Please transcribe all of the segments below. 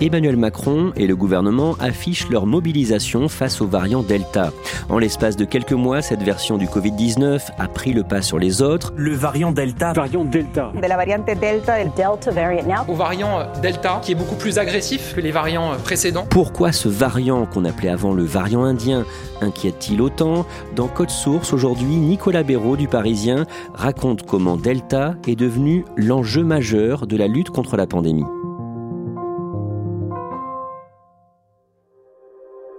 Emmanuel Macron et le gouvernement affichent leur mobilisation face au variant Delta. En l'espace de quelques mois, cette version du Covid-19 a pris le pas sur les autres. Le variant Delta. Variant Delta. de la variante Delta, el Delta variant now. au variant Delta, qui est beaucoup plus agressif que les variants précédents. Pourquoi ce variant qu'on appelait avant le variant indien inquiète-t-il autant? Dans Code Source, aujourd'hui, Nicolas Béraud du Parisien raconte comment Delta est devenu l'enjeu majeur de la lutte contre la pandémie.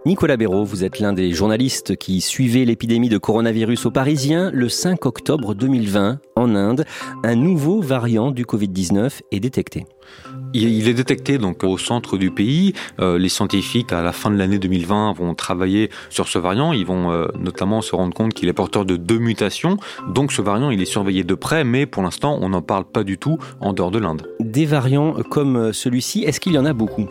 Nicolas Béraud, vous êtes l'un des journalistes qui suivaient l'épidémie de coronavirus au Parisien. Le 5 octobre 2020, en Inde, un nouveau variant du Covid-19 est détecté. Il est détecté donc au centre du pays. Euh, les scientifiques, à la fin de l'année 2020, vont travailler sur ce variant. Ils vont euh, notamment se rendre compte qu'il est porteur de deux mutations. Donc ce variant, il est surveillé de près, mais pour l'instant, on n'en parle pas du tout en dehors de l'Inde. Des variants comme celui-ci, est-ce qu'il y en a beaucoup?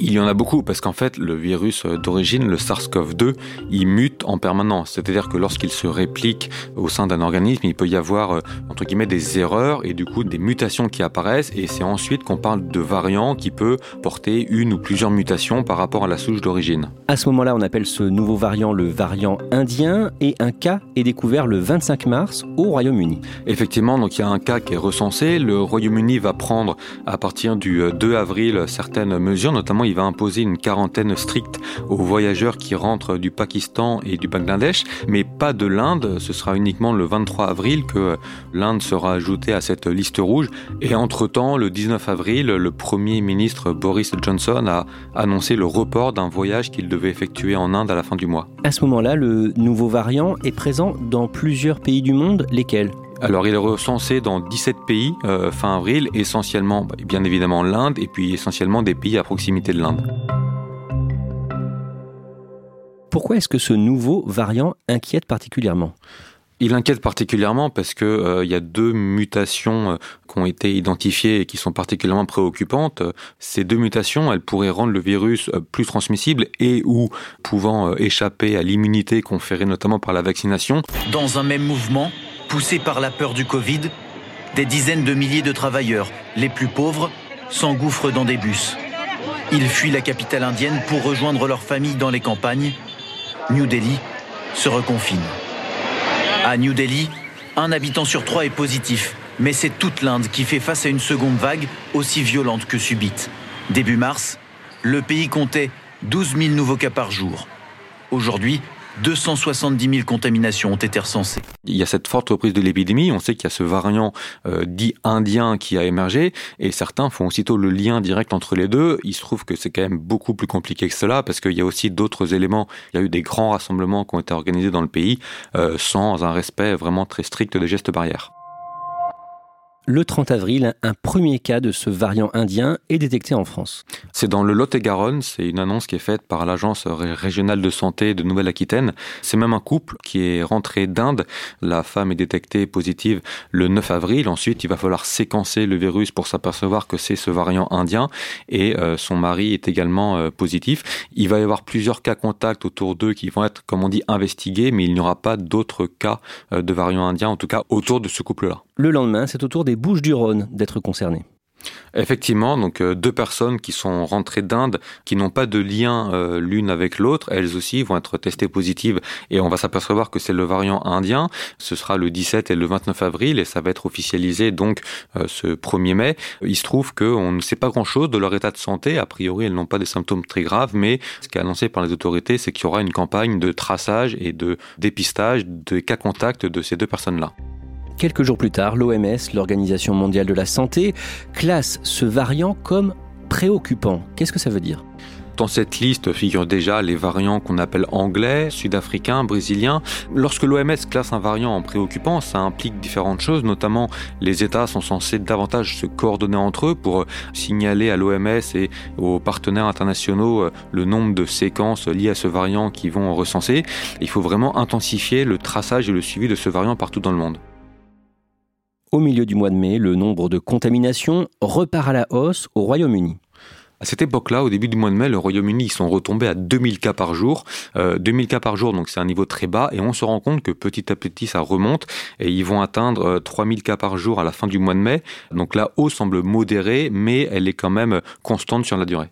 Il y en a beaucoup parce qu'en fait, le virus d'origine, le SARS-CoV-2, il mute en permanence. C'est-à-dire que lorsqu'il se réplique au sein d'un organisme, il peut y avoir, euh, entre guillemets, des erreurs et du coup des mutations qui apparaissent. Et c'est ensuite qu'on parle de variant qui peut porter une ou plusieurs mutations par rapport à la souche d'origine. À ce moment-là, on appelle ce nouveau variant le variant indien et un cas est découvert le 25 mars au Royaume-Uni. Effectivement, donc il y a un cas qui est recensé. Le Royaume-Uni va prendre à partir du euh, 2 avril certaines mesures, notamment il va imposer une quarantaine stricte aux voyageurs qui rentrent du Pakistan et du Bangladesh, mais pas de l'Inde. Ce sera uniquement le 23 avril que euh, l'Inde sera ajoutée à cette liste rouge. Et entre-temps, le 19 avril, le Premier ministre Boris Johnson a annoncé le report d'un voyage qu'il devait effectuer en Inde à la fin du mois. À ce moment-là, le nouveau variant est présent dans plusieurs pays du monde, lesquels? Alors, il est recensé dans 17 pays euh, fin avril, essentiellement, bah, bien évidemment, l'Inde, et puis essentiellement des pays à proximité de l'Inde. Pourquoi est-ce que ce nouveau variant inquiète particulièrement? Il inquiète particulièrement parce que euh, il y a deux mutations euh, qui ont été identifiées et qui sont particulièrement préoccupantes. Ces deux mutations, elles pourraient rendre le virus euh, plus transmissible et ou pouvant euh, échapper à l'immunité conférée notamment par la vaccination. Dans un même mouvement, poussé par la peur du Covid, des dizaines de milliers de travailleurs, les plus pauvres, s'engouffrent dans des bus. Ils fuient la capitale indienne pour rejoindre leurs familles dans les campagnes. New Delhi se reconfine. À New Delhi, un habitant sur trois est positif, mais c'est toute l'Inde qui fait face à une seconde vague aussi violente que subite. Début mars, le pays comptait 12 000 nouveaux cas par jour. Aujourd'hui, 270 000 contaminations ont été recensées. Il y a cette forte reprise de l'épidémie. On sait qu'il y a ce variant euh, dit indien qui a émergé et certains font aussitôt le lien direct entre les deux. Il se trouve que c'est quand même beaucoup plus compliqué que cela parce qu'il y a aussi d'autres éléments. Il y a eu des grands rassemblements qui ont été organisés dans le pays euh, sans un respect vraiment très strict des gestes barrières. Le 30 avril, un premier cas de ce variant indien est détecté en France. C'est dans le Lot-et-Garonne, c'est une annonce qui est faite par l'agence ré- régionale de santé de Nouvelle-Aquitaine. C'est même un couple qui est rentré d'Inde. La femme est détectée positive le 9 avril. Ensuite, il va falloir séquencer le virus pour s'apercevoir que c'est ce variant indien. Et euh, son mari est également euh, positif. Il va y avoir plusieurs cas contacts autour d'eux qui vont être, comme on dit, investigués, mais il n'y aura pas d'autres cas euh, de variant indien, en tout cas autour de ce couple-là. Le lendemain, c'est au tour des Bouches-du-Rhône d'être concernés. Effectivement, donc euh, deux personnes qui sont rentrées d'Inde, qui n'ont pas de lien euh, l'une avec l'autre, elles aussi vont être testées positives et on va s'apercevoir que c'est le variant indien. Ce sera le 17 et le 29 avril et ça va être officialisé donc euh, ce 1er mai. Il se trouve qu'on ne sait pas grand-chose de leur état de santé. A priori, elles n'ont pas des symptômes très graves, mais ce qui est annoncé par les autorités, c'est qu'il y aura une campagne de traçage et de dépistage des cas contacts de ces deux personnes-là. Quelques jours plus tard, l'OMS, l'Organisation mondiale de la santé, classe ce variant comme préoccupant. Qu'est-ce que ça veut dire? Dans cette liste figurent déjà les variants qu'on appelle anglais, sud-africains, brésiliens. Lorsque l'OMS classe un variant en préoccupant, ça implique différentes choses, notamment les États sont censés davantage se coordonner entre eux pour signaler à l'OMS et aux partenaires internationaux euh, le nombre de séquences liées à ce variant qui vont recenser. Il faut vraiment intensifier le traçage et le suivi de ce variant partout dans le monde. Au milieu du mois de mai, le nombre de contaminations repart à la hausse au Royaume-Uni. À cette époque-là, au début du mois de mai, le Royaume-Uni, ils sont retombés à 2000 cas par jour. 2000 euh, cas par jour, donc c'est un niveau très bas. Et on se rend compte que petit à petit, ça remonte. Et ils vont atteindre 3000 euh, cas par jour à la fin du mois de mai. Donc la hausse semble modérée, mais elle est quand même constante sur la durée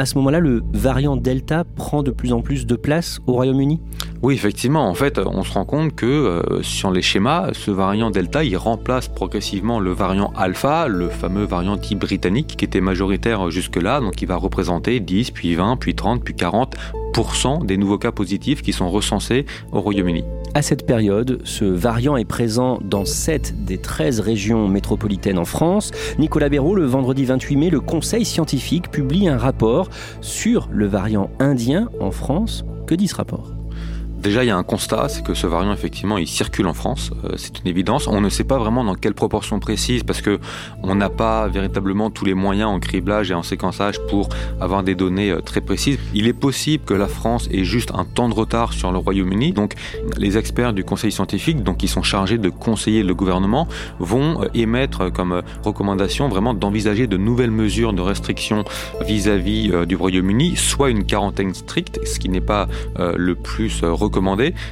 à ce moment-là, le variant Delta prend de plus en plus de place au Royaume-Uni? Oui, effectivement. En fait, on se rend compte que euh, sur les schémas, ce variant Delta, il remplace progressivement le variant Alpha, le fameux variant dit britannique, qui était majoritaire jusque-là. Donc, il va représenter 10, puis 20, puis 30, puis 40% des nouveaux cas positifs qui sont recensés au Royaume-Uni. À cette période, ce variant est présent dans 7 des 13 régions métropolitaines en France. Nicolas Béraud, le vendredi 28 mai, le Conseil scientifique publie un rapport sur le variant indien en France. Que dit ce rapport? Déjà, il y a un constat, c'est que ce variant, effectivement, il circule en France. Euh, c'est une évidence. On ne sait pas vraiment dans quelle proportion précise parce que on n'a pas véritablement tous les moyens en criblage et en séquençage pour avoir des données euh, très précises. Il est possible que la France ait juste un temps de retard sur le Royaume-Uni. Donc, les experts du Conseil scientifique, donc qui sont chargés de conseiller le gouvernement, vont euh, émettre comme recommandation vraiment d'envisager de nouvelles mesures de restriction vis-à-vis du Royaume-Uni, soit une quarantaine stricte, ce qui n'est pas le plus recommandé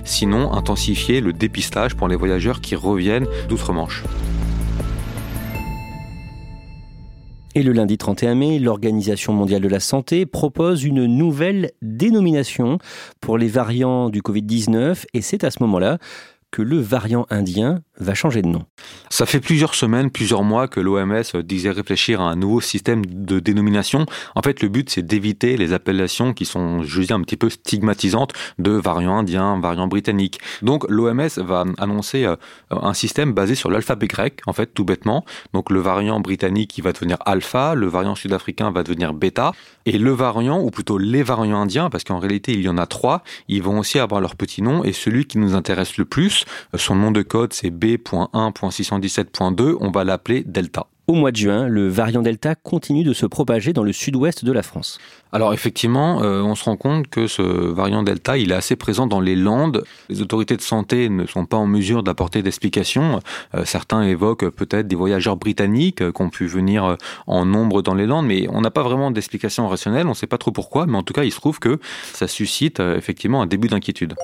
sinon intensifier le dépistage pour les voyageurs qui reviennent d'outre-Manche. Et le lundi 31 mai, l'Organisation mondiale de la santé propose une nouvelle dénomination pour les variants du Covid-19 et c'est à ce moment-là que le variant indien va changer de nom. Ça fait plusieurs semaines, plusieurs mois que l'OMS disait réfléchir à un nouveau système de dénomination. En fait, le but, c'est d'éviter les appellations qui sont, je dis, un petit peu stigmatisantes de variant indien, variant britannique. Donc, l'OMS va annoncer euh, un système basé sur l'alphabet grec, en fait, tout bêtement. Donc, le variant britannique, il va devenir alpha, le variant sud-africain va devenir bêta, et le variant, ou plutôt les variants indiens, parce qu'en réalité, il y en a trois, ils vont aussi avoir leur petit nom, et celui qui nous intéresse le plus, son nom de code, c'est B B.1.617.2, on va l'appeler Delta. Au mois de juin, le variant Delta continue de se propager dans le sud-ouest de la France. Alors effectivement, euh, on se rend compte que ce variant Delta, il est assez présent dans les Landes. Les autorités de santé ne sont pas en mesure d'apporter d'explications. Euh, certains évoquent peut-être des voyageurs britanniques euh, qui ont pu venir en nombre dans les Landes, mais on n'a pas vraiment d'explication rationnelle, on ne sait pas trop pourquoi, mais en tout cas, il se trouve que ça suscite effectivement un début d'inquiétude.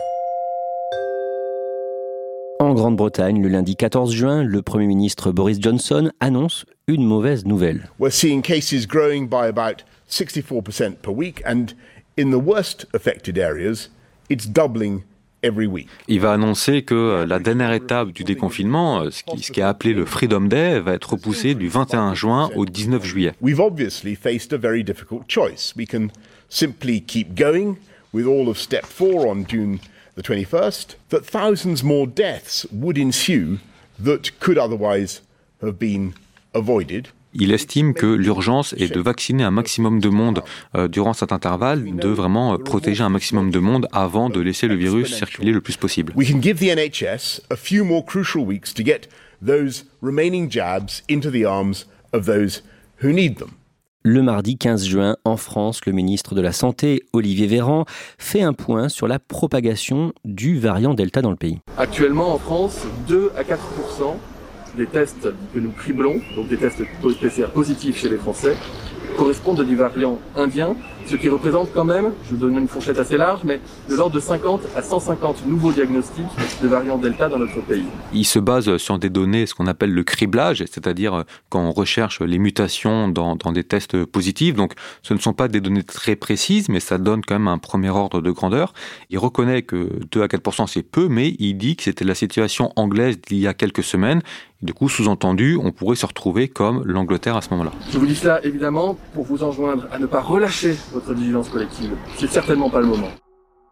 En Grande-Bretagne, le lundi 14 juin, le Premier ministre Boris Johnson annonce une mauvaise nouvelle. We're seeing cases growing by about 64% per week and in the worst affected areas, it's doubling every week. Il va annoncer que euh, la dernière étape du déconfinement, euh, ce qui, ce qui est appelé le Freedom Day, va être repoussée du 21 juin au 19 juillet. We've obviously faced a very difficult choice. We can simply keep going with all of step 4 on June the 21st, that thousands more deaths would ensue that could otherwise have been avoided. Il estime que l'urgence est de vacciner un maximum de monde euh, durant cet intervalle, de vraiment euh, protéger un maximum de monde avant de laisser le virus circuler le plus possible. We can give the NHS a few more crucial weeks to get those remaining jabs into the arms of those who need them. Le mardi 15 juin, en France, le ministre de la Santé, Olivier Véran, fait un point sur la propagation du variant Delta dans le pays. Actuellement, en France, 2 à 4% des tests que nous criblons, donc des tests PCR positifs chez les Français, correspondent à des variants indiens, ce qui représente quand même, je donne une fourchette assez large, mais de l'ordre de 50 à 150 nouveaux diagnostics de variants Delta dans notre pays. Il se base sur des données, ce qu'on appelle le criblage, c'est-à-dire quand on recherche les mutations dans, dans, des tests positifs. Donc ce ne sont pas des données très précises, mais ça donne quand même un premier ordre de grandeur. Il reconnaît que 2 à 4% c'est peu, mais il dit que c'était la situation anglaise d'il y a quelques semaines du coup, sous-entendu, on pourrait se retrouver comme l'Angleterre à ce moment-là. Je vous dis cela évidemment pour vous enjoindre à ne pas relâcher votre vigilance collective. C'est certainement pas le moment.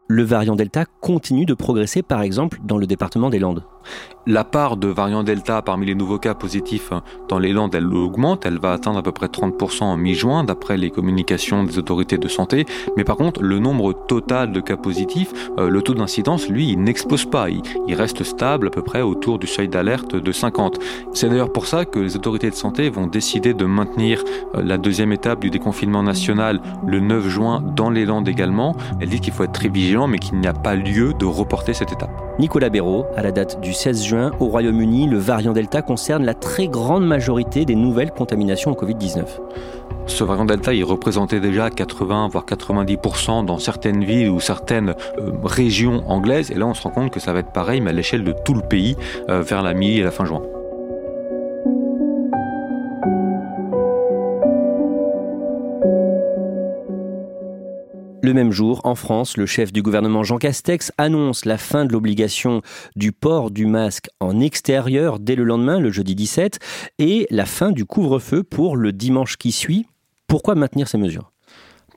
Le variant Delta continue de progresser par exemple dans le département des Landes. La part de variant Delta parmi les nouveaux cas positifs dans les Landes, elle augmente, elle va atteindre à peu près 30% en mi-juin d'après les communications des autorités de santé. Mais par contre, le nombre total de cas positifs, euh, le taux d'incidence, lui, il n'explose pas. Il, reste stable à peu près autour du seuil d'alerte de 50. C'est d'ailleurs pour ça que les autorités de santé vont décider de maintenir euh, la deuxième étape du déconfinement national le 9 juin dans les Landes également. Elles disent qu'il faut être très vigilant, mais qu'il n'y a pas lieu de reporter cette étape. Nicolas Béraud, à la date du 16 juin, au Royaume-Uni, le variant Delta concerne la très grande majorité des nouvelles contaminations au Covid-19. Ce variant Delta, il représentait déjà 80 voire 90% dans certaines villes ou certaines euh, régions anglaises. Et là, on se rend compte que ça va être pareil, mais à l'échelle de tout le pays, euh, vers la mi et la fin juin. Le même jour, en France, le chef du gouvernement Jean Castex annonce la fin de l'obligation du port du masque en extérieur dès le lendemain, le jeudi 17, et la fin du couvre-feu pour le dimanche qui suit. Pourquoi maintenir ces mesures?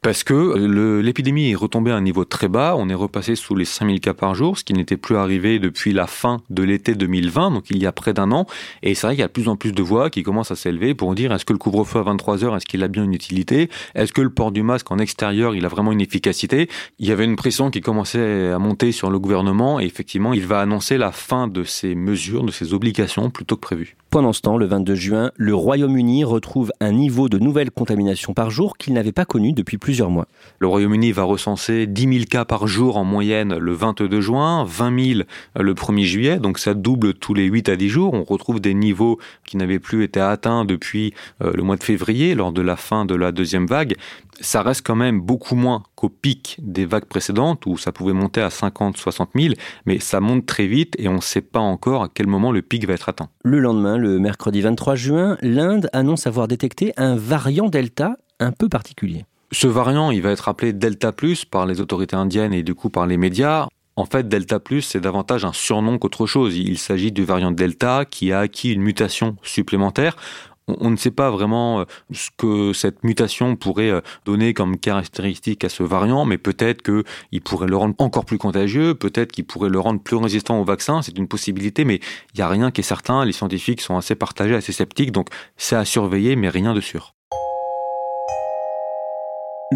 Parce que l'épidémie est retombée à un niveau très bas, on est repassé sous les 5000 cas par jour, ce qui n'était plus arrivé depuis la fin de l'été 2020, donc il y a près d'un an, et c'est vrai qu'il y a de plus en plus de voix qui commencent à s'élever pour dire est-ce que le couvre-feu à 23h, est-ce qu'il a bien une utilité? Est-ce que le port du masque en extérieur, il a vraiment une efficacité? Il y avait une pression qui commençait à monter sur le gouvernement, et effectivement, il va annoncer la fin de ces mesures, de ces obligations, plutôt que prévu. Pendant ce temps, le 22 juin, le Royaume-Uni retrouve un niveau de nouvelles contaminations par jour qu'il n'avait pas connu depuis plusieurs mois. Le Royaume-Uni va recenser 10 000 cas par jour en moyenne le 22 juin, 20 000 le 1er juillet, donc ça double tous les 8 à 10 jours. On retrouve des niveaux qui n'avaient plus été atteints depuis euh, le mois de février, lors de la fin de la deuxième vague. Ça reste quand même beaucoup moins qu'au pic des vagues précédentes, où ça pouvait monter à 50, 60 000, mais ça monte très vite et on ne sait pas encore à quel moment le pic va être atteint. Le lendemain, le mercredi 23 juin, l'Inde annonce avoir détecté un variant Delta un peu particulier. Ce variant, il va être appelé Delta Plus par les autorités indiennes et du coup par les médias. En fait, Delta Plus, c'est davantage un surnom qu'autre chose. Il s'agit du variant Delta qui a acquis une mutation supplémentaire. On ne sait pas vraiment euh, ce que cette mutation pourrait euh, donner comme caractéristique à ce variant, mais peut-être qu'il pourrait le rendre encore plus contagieux, peut-être qu'il pourrait le rendre plus résistant au vaccin, c'est une possibilité, mais il n'y a rien qui est certain. Les scientifiques sont assez partagés, assez sceptiques, donc c'est à surveiller, mais rien de sûr.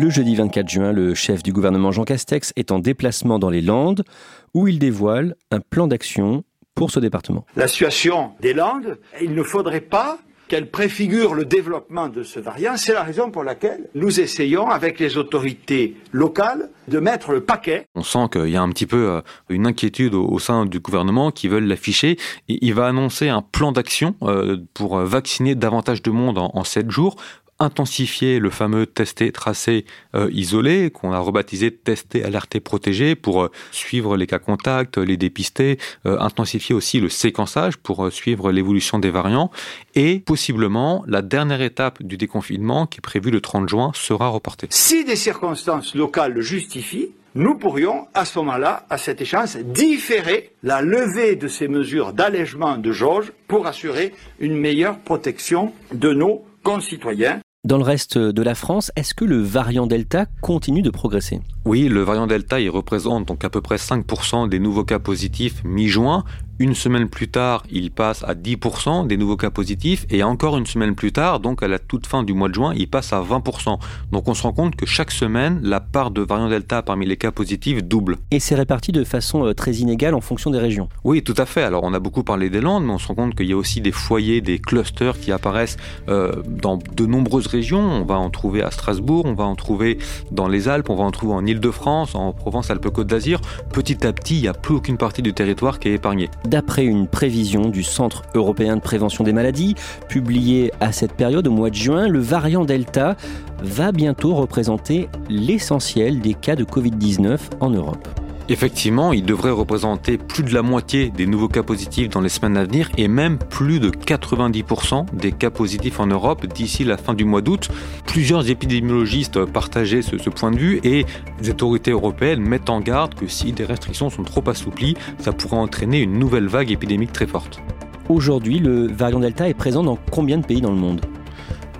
Le jeudi 24 juin, le chef du gouvernement Jean Castex est en déplacement dans les Landes où il dévoile un plan d'action pour ce département. La situation des Landes, il ne faudrait pas qu'elle préfigure le développement de ce variant. C'est la raison pour laquelle nous essayons, avec les autorités locales, de mettre le paquet. On sent qu'il y a un petit peu euh, une inquiétude au sein du gouvernement qui veulent l'afficher. Il va annoncer un plan d'action euh, pour vacciner davantage de monde en 7 jours intensifier le fameux testé, tracé, euh, isolé, qu'on a rebaptisé testé, alerté, protégé, pour euh, suivre les cas contacts, les dépister, euh, intensifier aussi le séquençage pour suivre l'évolution des variants, et possiblement la dernière étape du déconfinement, qui est prévue le 30 juin, sera reportée. Si des circonstances locales le justifient, nous pourrions, à ce moment-là, à cette échéance, différer la levée de ces mesures d'allègement de jauge pour assurer une meilleure protection de nos concitoyens. Dans le reste de la France, est-ce que le variant Delta continue de progresser? Oui, le variant Delta, il représente donc à peu près 5% des nouveaux cas positifs mi-juin. Une semaine plus tard, il passe à 10% des nouveaux cas positifs et encore une semaine plus tard, donc à la toute fin du mois de juin, il passe à 20%. Donc on se rend compte que chaque semaine, la part de variant Delta parmi les cas positifs double. Et c'est réparti de façon euh, très inégale en fonction des régions. Oui, tout à fait. Alors on a beaucoup parlé des Landes, mais on se rend compte qu'il y a aussi des foyers, des clusters qui apparaissent euh, dans de nombreuses régions. On va en trouver à Strasbourg, on va en trouver dans les Alpes, on va en trouver en Île-de-France, en Provence-Alpes-Côte d'Azur. Petit à petit, il n'y a plus aucune partie du territoire qui est épargnée. D'après une prévision du Centre européen de prévention des maladies, publiée à cette période au mois de juin, le variant Delta va bientôt représenter l'essentiel des cas de Covid-19 en Europe. Effectivement, il devrait représenter plus de la moitié des nouveaux cas positifs dans les semaines à venir et même plus de 90% des cas positifs en Europe d'ici la fin du mois d'août. Plusieurs épidémiologistes partageaient ce, point de vue et les autorités européennes mettent en garde que si des restrictions sont trop assouplies, ça pourrait entraîner une nouvelle vague épidémique très forte. Aujourd'hui, le variant Delta est présent dans combien de pays dans le monde?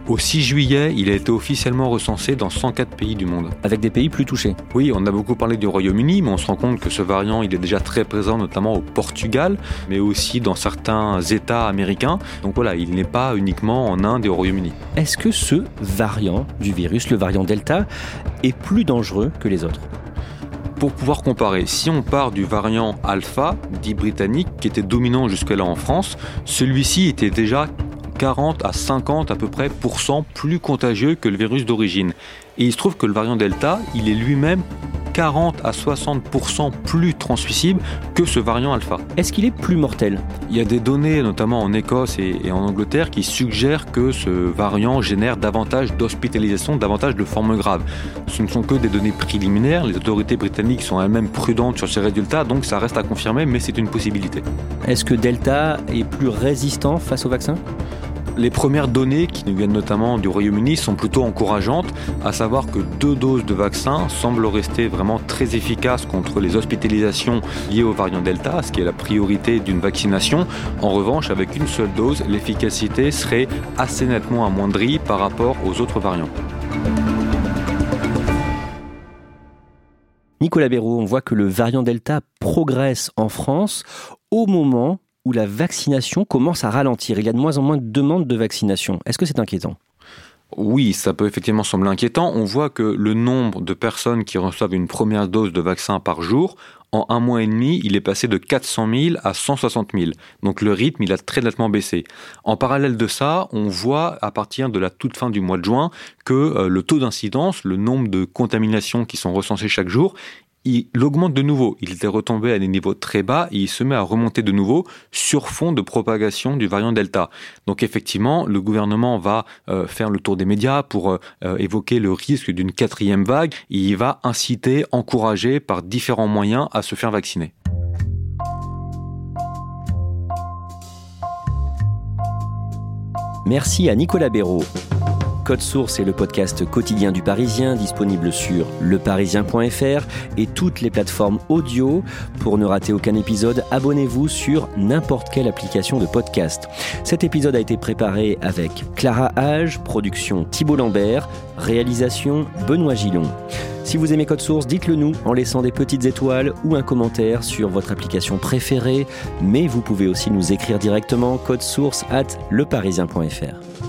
Au 6 juillet, il a été officiellement recensé dans 104 pays du monde. Avec des pays plus touchés Oui, on a beaucoup parlé du Royaume-Uni, mais on se rend compte que ce variant, il est déjà très présent notamment au Portugal, mais aussi dans certains États américains. Donc voilà, il n'est pas uniquement en Inde et au Royaume-Uni. Est-ce que ce variant du virus, le variant Delta, est plus dangereux que les autres? Pour pouvoir comparer, si on part du variant alpha, dit britannique, qui était dominant jusque-là en France, celui-ci était déjà 40 à 50 à peu près plus contagieux que le virus d'origine. Et il se trouve que le variant Delta, il est lui-même 40 à 60% plus transmissible que ce variant alpha. Est-ce qu'il est plus mortel? Il y a des données, notamment en Écosse et, en Angleterre, qui suggèrent que ce variant génère davantage d'hospitalisation, davantage de formes graves. Ce ne sont que des données préliminaires, les autorités britanniques sont elles-mêmes prudentes sur ces résultats, donc ça reste à confirmer, mais c'est une possibilité. Est-ce que Delta est plus résistant face au vaccin? Les premières données qui nous viennent notamment du Royaume-Uni sont plutôt encourageantes, à savoir que deux doses de vaccin semblent rester vraiment très efficaces contre les hospitalisations liées au variant Delta, ce qui est la priorité d'une vaccination. En revanche, avec une seule dose, l'efficacité serait assez nettement amoindrie par rapport aux autres variants. Nicolas Béraud, on voit que le variant Delta progresse en France au moment où la vaccination commence à ralentir. Il y a de moins en moins de demandes de vaccination. Est-ce que c'est inquiétant? Oui, ça peut effectivement sembler inquiétant. On voit que le nombre de personnes qui reçoivent une première dose de vaccin par jour, en un mois et demi, il est passé de 400 000 à 160 000. Donc le rythme, il a très nettement baissé. En parallèle de ça, on voit à partir de la toute fin du mois de juin que euh, le taux d'incidence, le nombre de contaminations qui sont recensées chaque jour, il augmente de nouveau. Il était retombé à des niveaux très bas et il se met à remonter de nouveau sur fond de propagation du variant Delta. Donc effectivement, le gouvernement va euh, faire le tour des médias pour euh, euh, évoquer le risque d'une quatrième vague et il va inciter, encourager par différents moyens à se faire vacciner. Merci à Nicolas Béraud. Code Source est le podcast quotidien du Parisien, disponible sur leparisien.fr et toutes les plateformes audio. Pour ne rater aucun épisode, abonnez-vous sur n'importe quelle application de podcast. Cet épisode a été préparé avec Clara Hage, production Thibault Lambert, réalisation Benoît Gillon. Si vous aimez Code Source, dites-le nous en laissant des petites étoiles ou un commentaire sur votre application préférée, mais vous pouvez aussi nous écrire directement code source at leparisien.fr.